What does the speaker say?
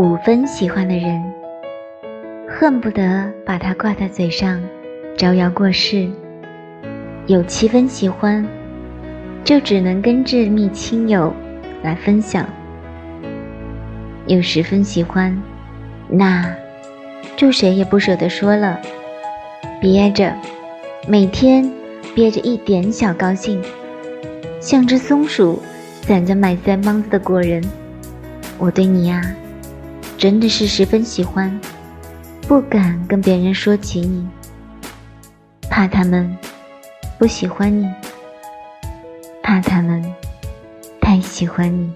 五分喜欢的人，恨不得把它挂在嘴上，招摇过市；有七分喜欢，就只能跟挚密亲友来分享；有十分喜欢，那就谁也不舍得说了，憋着，每天憋着一点小高兴，像只松鼠攒着买三帮子的果仁。我对你呀。真的是十分喜欢，不敢跟别人说起你，怕他们不喜欢你，怕他们太喜欢你。